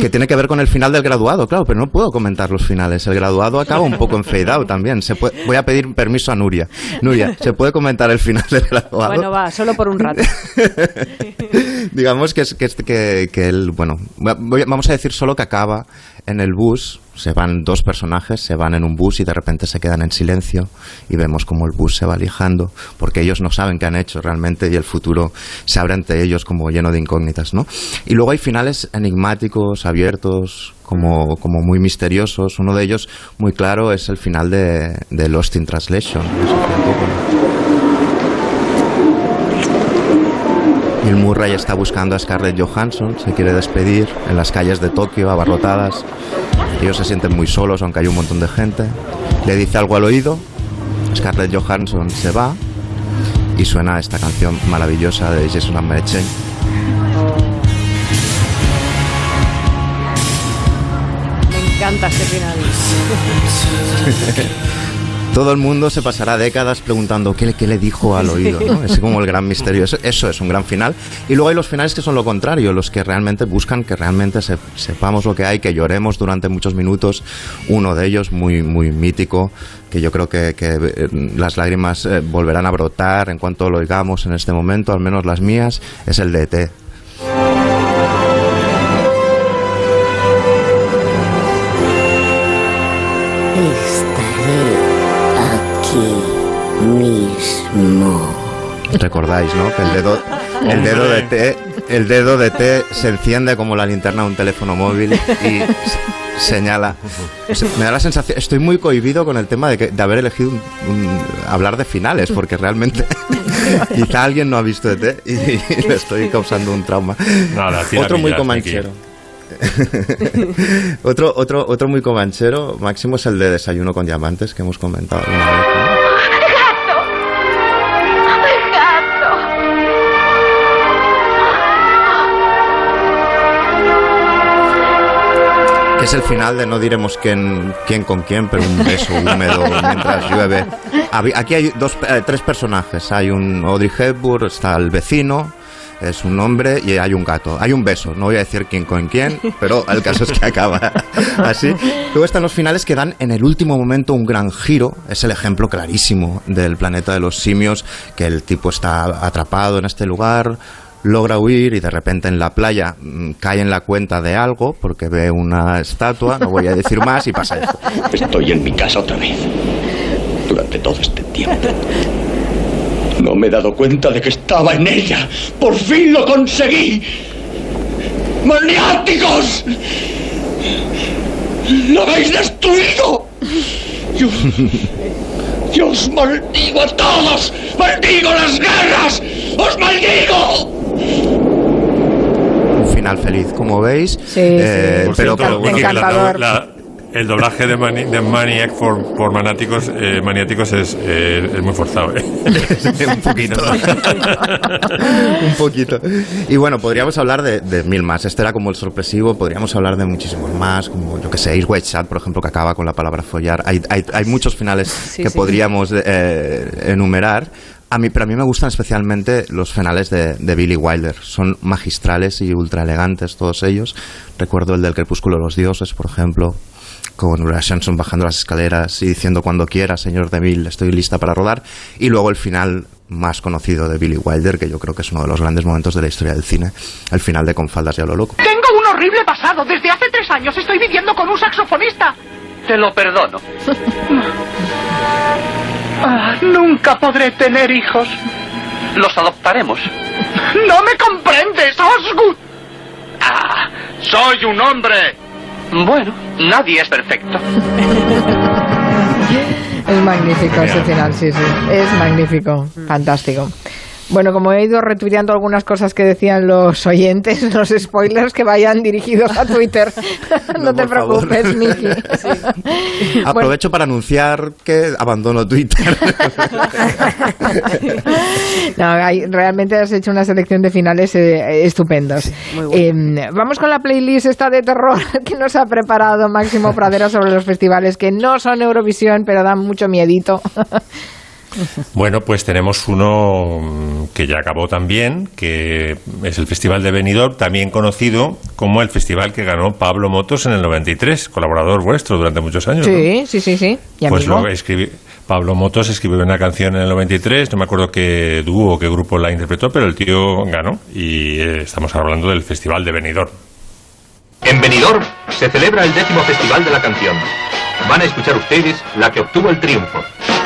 que tiene que ver con el final del graduado, claro, pero no puedo comentar los finales. El graduado acaba un poco en fade out también. Se puede- voy a pedir permiso a Nuria. Nuria, ¿se puede comentar el final del graduado? Bueno, va, solo por un rato. *laughs* Digamos que es que, que, que él, bueno, voy- vamos a decir solo que acaba en el bus, se van dos personajes, se van en un bus y de repente se quedan en silencio y vemos como el bus se va alejando porque ellos no saben qué han hecho realmente y el futuro se abre ante ellos como lleno de incógnitas, ¿no? Y luego hay finales enigmáticos, abiertos, como, como muy misteriosos. Uno de ellos, muy claro, es el final de, de Lost in Translation. Bill Murray está buscando a Scarlett Johansson, se quiere despedir en las calles de Tokio, abarrotadas. Ellos se sienten muy solos, aunque hay un montón de gente. Le dice algo al oído, Scarlett Johansson se va y suena esta canción maravillosa de Jason Amberechen. Me encanta este final. *laughs* Todo el mundo se pasará décadas preguntando qué, le- qué le dijo al oído, ¿no? Es como el gran misterio. Eso, eso es un gran final. Y luego hay los finales que son lo contrario, los que realmente buscan que realmente se- sepamos lo que hay, que lloremos durante muchos minutos. Uno de ellos, muy, muy mítico, que yo creo que, que, eh, las lágrimas eh, volverán a brotar en cuanto lo oigamos en este momento, al menos las mías, es el de ET. Recordáis, ¿no? Que el dedo, el dedo de T, el dedo de T se enciende como la linterna de un teléfono móvil y señala. Me da la sensación, estoy muy cohibido con el tema de, que, de haber elegido un- un- hablar de finales, porque realmente *laughs* quizá alguien no ha visto ET y, y le estoy causando un trauma. Nada, Otro muy comanchero. *laughs* otro, otro, otro muy comanchero, Máximo, es el de Desayuno con Diamantes que hemos comentado alguna vez. Es el final de no diremos quién, quién con quién, pero un beso húmedo mientras llueve. Aquí hay dos, eh, tres personajes. Hay un Audrey Hepburn, está el vecino, es un hombre y hay un gato. Hay un beso, no voy a decir quién con quién, pero el caso es que acaba *laughs* así. Luego están los finales que dan en el último momento un gran giro. Es el ejemplo clarísimo del planeta de los simios, que el tipo está atrapado en este lugar, logra huir y de repente en la playa mm, cae en la cuenta de algo porque ve una estatua, no voy a decir más, y pasa esto. Estoy en mi casa otra vez. Durante todo este tiempo. No me he dado cuenta de que estaba en ella. ¡Por fin lo conseguí! ¡Maniáticos! ¡Lo habéis destruido! Yo, yo maldigo a todos. ¡Maldigo las guerras! ¡Os maldigo! Un final feliz, como veis. Sí, Eh, Por pero cierto, bueno, que la- la- el doblaje de, Mani- de Maniac por, por Manáticos, eh, Maniáticos es, eh, es muy forzado. ¿eh? *laughs* un poquito. *laughs* un poquito. Y bueno, podríamos hablar de, de mil más. Este era como el sorpresivo. Podríamos hablar de muchísimos más, como yo que sé, White Chat, por ejemplo, que acaba con la palabra follar. Hay, hay, hay muchos finales que sí. podríamos eh, enumerar. A mí, pero a mí me gustan especialmente los finales de, de Billy Wilder. Son magistrales y ultra elegantes todos ellos. Recuerdo el del Crepúsculo de los Dioses, por ejemplo, con Uriah Johnson bajando las escaleras y diciendo cuando quiera, señor Deville, estoy lista para rodar. Y luego el final más conocido de Billy Wilder, que yo creo que es uno de los grandes momentos de la historia del cine, el final de Con faldas y a lo loco. Tengo un horrible pasado. Desde hace tres años estoy viviendo con un saxofonista. Te lo perdono. *laughs* Ah, nunca podré tener hijos. Los adoptaremos. No me comprendes, Osgood. ¡Ah! ¡Soy un hombre! Bueno, nadie es perfecto. *laughs* Es magnífico ese final, sí, sí. Es magnífico, fantástico. Bueno, como he ido retuiteando algunas cosas que decían los oyentes, *laughs* los spoilers que vayan dirigidos a Twitter. *laughs* *laughs* no, te por favor. preocupes, Miki. Aprovecho para anunciar que abandono Twitter. No, hay- realmente has hecho una selección de finales eh, estupendos. Eh, vamos con la playlist esta de terror que nos ha preparado Máximo Pradera sobre los festivales que no son Eurovisión, pero dan mucho miedito. *laughs* Bueno, pues tenemos uno mm, que ya acabó también, que es el Festival de Benidorm, también conocido como el festival que ganó Pablo Motos en el 93, colaborador vuestro durante muchos años. ¿no? Sí, sí, sí. Y Pues amigo. lo escribí, Pablo Motos escribió una canción en el 93, no me acuerdo qué dúo o qué grupo la interpretó, pero el tío ganó y eh, estamos hablando del Festival de Benidorm. En Benidorm se celebra el décimo Festival de la Canción. Van a escuchar ustedes la que obtuvo el triunfo.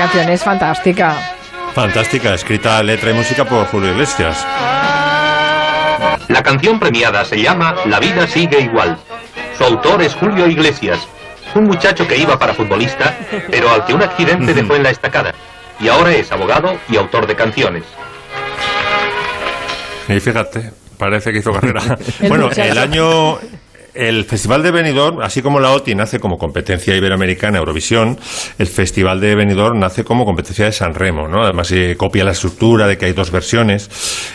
Canción es fantástica. Fantástica, escrita letra y música por Julio Iglesias. La canción premiada se llama La vida sigue igual. Su autor es Julio Iglesias. Un muchacho que iba para futbolista, pero al que un accidente dejó en la estacada. Y ahora es abogado y autor de canciones. Y fíjate, parece que hizo carrera. *laughs* bueno, el año el Festival de Benidorm, así como la OTI nace como competencia iberoamericana Eurovisión, el Festival de Benidorm nace como competencia de San Remo, ¿no? Además se copia la estructura de que hay dos versiones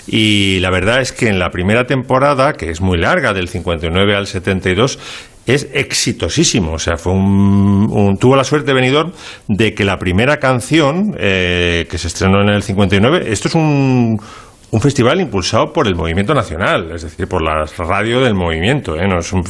y la verdad es que en la primera temporada, que es muy larga, del 59 al 72, es exitosísimo. O sea, fue un, tuvo la suerte Benidorm de que la primera canción eh, que se estrenó en el 59, esto es un un festival impulsado por el movimiento nacional, es decir, por la radio del movimiento. ¿eh? ¿No? Es un,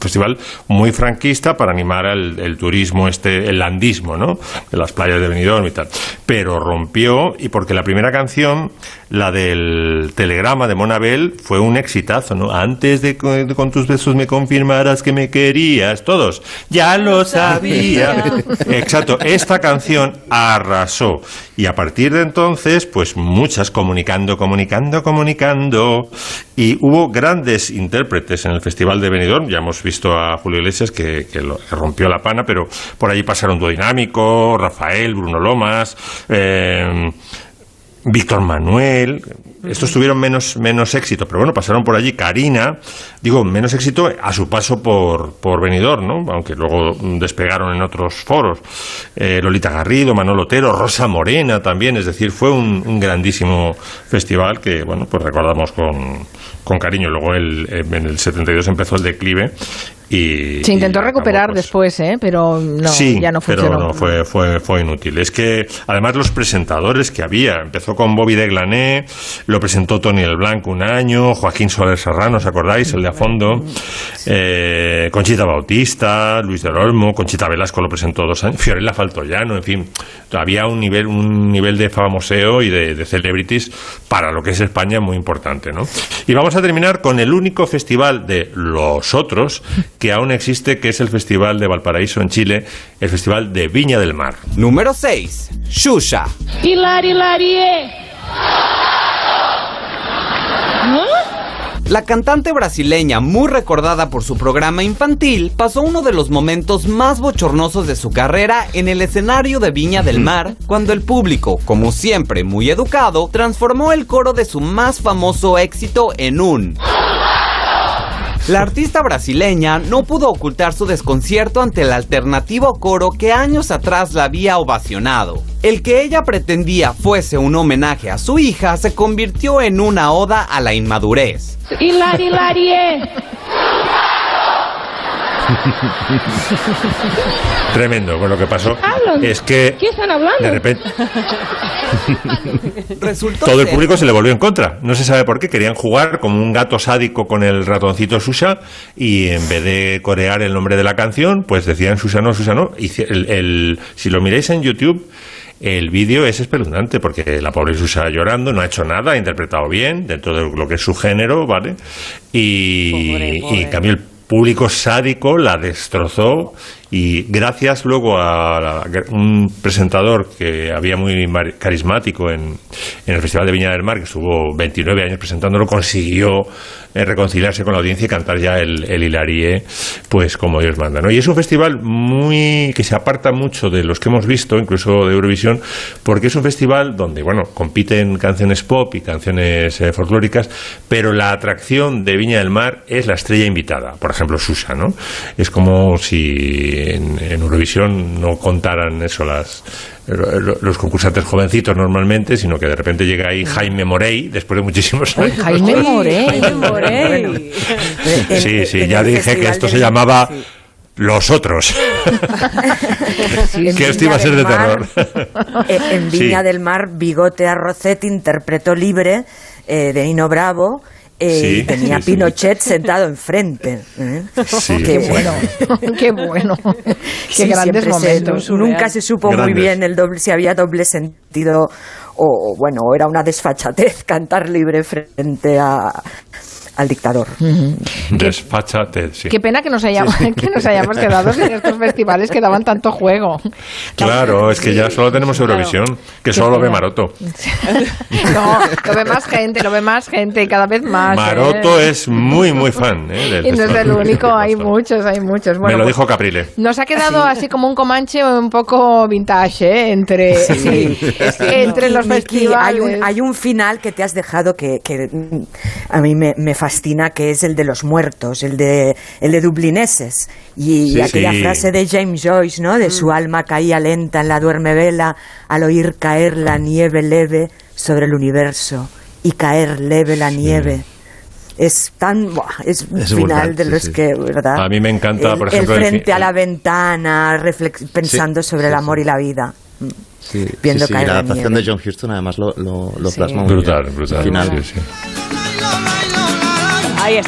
festival muy franquista para animar el, turismo, este, el landismo, ¿no? De las playas de Benidorm y tal. Pero rompió, y porque la primera canción, la del telegrama de Monabel, fue un exitazo, ¿no? Antes de con tus besos me confirmaras que me querías, todos. Ya lo sabía. Exacto, esta canción arrasó. Y a partir de entonces, pues muchas comunicando, comunicando, comunicando. Y hubo grandes intérpretes en el Festival de Benidorm. Ya hemos visto a Julio Iglesias que, rompió la pana, pero por allí pasaron Duodinámico, Rafael, Bruno Lomas. Eh, Víctor Manuel, estos tuvieron menos, menos éxito, pero bueno, pasaron por allí. Karina, digo, menos éxito a su paso por, por Benidorm, ¿no? Aunque luego despegaron en otros foros. Eh, Lolita Garrido, Manolo Otero, Rosa Morena también, es decir, fue un, un grandísimo festival que, bueno, pues recordamos con, con cariño. Luego el, en el 72 empezó el declive se intentó recuperar pues después, ¿eh? pero no, ya no funcionó. Pero no, fue, fue, fue inútil. Es que además los presentadores que había, empezó con Bobby de Glané, lo presentó Tony el Blanco un año, Joaquín Soler Serrano, ¿os acordáis? El de a fondo, eh, Conchita Bautista, Luis del Olmo, Conchita Velasco lo presentó dos años, Fiorella Faltoyano, en fin, había un nivel, un nivel de famoseo y de, de celebrities para lo que es España muy importante, ¿no? Y vamos a terminar con el único festival de los otros que aún existe, que es el Festival de Valparaíso en Chile, el Festival de Viña del Mar. Número 6. Xuxa. Hilari, Hilarie. La cantante brasileña, muy recordada por su programa infantil, pasó uno de los momentos más bochornosos de su carrera en el escenario de Viña del Mar, cuando el público, como siempre muy educado, transformó el coro de su más famoso éxito en un... La artista brasileña no pudo ocultar su desconcierto ante el alternativo coro que años atrás la había ovacionado. El que ella pretendía fuese un homenaje a su hija se convirtió en una oda a la inmadurez. Hilari, *laughs* Tremendo. Bueno, lo que pasó es que ¿Qué están hablando? de repente *laughs* todo el público se le volvió en contra. No se sabe por qué. Querían jugar como un gato sádico con el ratoncito Susha y en vez de corear el nombre de la canción, pues decían Susano, Susano. Y el, si lo miráis en YouTube, el vídeo es espeluznante porque la pobre Susa llorando, no ha hecho nada, ha interpretado bien dentro de lo que es su género, ¿vale? Y, y en cambio el público sádico la destrozó y gracias luego a, un presentador que había muy carismático en, en, el Festival de Viña del Mar, que estuvo 29 años presentándolo, consiguió eh, reconciliarse con la audiencia y cantar ya el, el Hilarie, pues como Dios manda. ¿no? Y es un festival muy que se aparta mucho de los que hemos visto, incluso de Eurovisión, porque es un festival donde, bueno, compiten canciones pop y canciones eh, folclóricas, pero la atracción de Viña del Mar es la estrella invitada, por ejemplo, Susa, ¿no? Es como si en, Eurovisión no contaran eso las los concursantes jovencitos normalmente, sino que de repente llega ahí Jaime Morey, después de muchísimos años. Jaime Morey. *laughs* Sí, sí, ya dije que esto se llamaba Los Otros. *laughs* que esto iba a ser de terror. En Viña del Mar, Bigote Arrocet interpretó libre eh, de Nino Bravo eh, tenía Pinochet sentado enfrente. ¿eh? qué bueno, *laughs* qué bueno, qué grandes momentos. nunca se supo muy bien el doble, si había doble sentido o, bueno, era una desfachatez *laughs* cantar libre frente a, al dictador. Desfáchate, sí. Qué pena que nos, hayamos, *laughs* que nos hayamos quedado sin estos festivales que daban tanto juego. Claro, es que ya solo tenemos Eurovisión, que solo lo ve Maroto. *laughs* No, lo ve más gente, lo ve más gente y cada vez más. Maroto ¿eh? es muy, muy fan. ¿eh? del Y no es el único, *laughs* hay muchos, hay muchos. Me Bueno, lo pues dijo Caprile. Nos ha quedado así como un comanche un poco vintage, ¿eh? Entre, entre los Miki, festivales. hay un, hay un final que te has dejado que, que, mm, a mí me, me fascina, que es el de los muertos, el de, el de dublineses. Y Sí, aquella sí. frase de James Joyce, ¿no? De su alma caía lenta en la duerme vela al oír caer la nieve leve sobre el universo y caer leve la nieve. Es tan, buah, es un Es final brutal, de sí, los sí. que, ¿verdad? A mí me encanta, el, por ejemplo, el el frente fi- a la ventana, reflex- pensando sobre el amor y la vida. Mm. Sí, Viendo sí, sí, caer la la adaptación nieve. de John Huston además lo, lo, lo Sí. plasma muy Brutal, bien. brutal. Al final. sí, sí.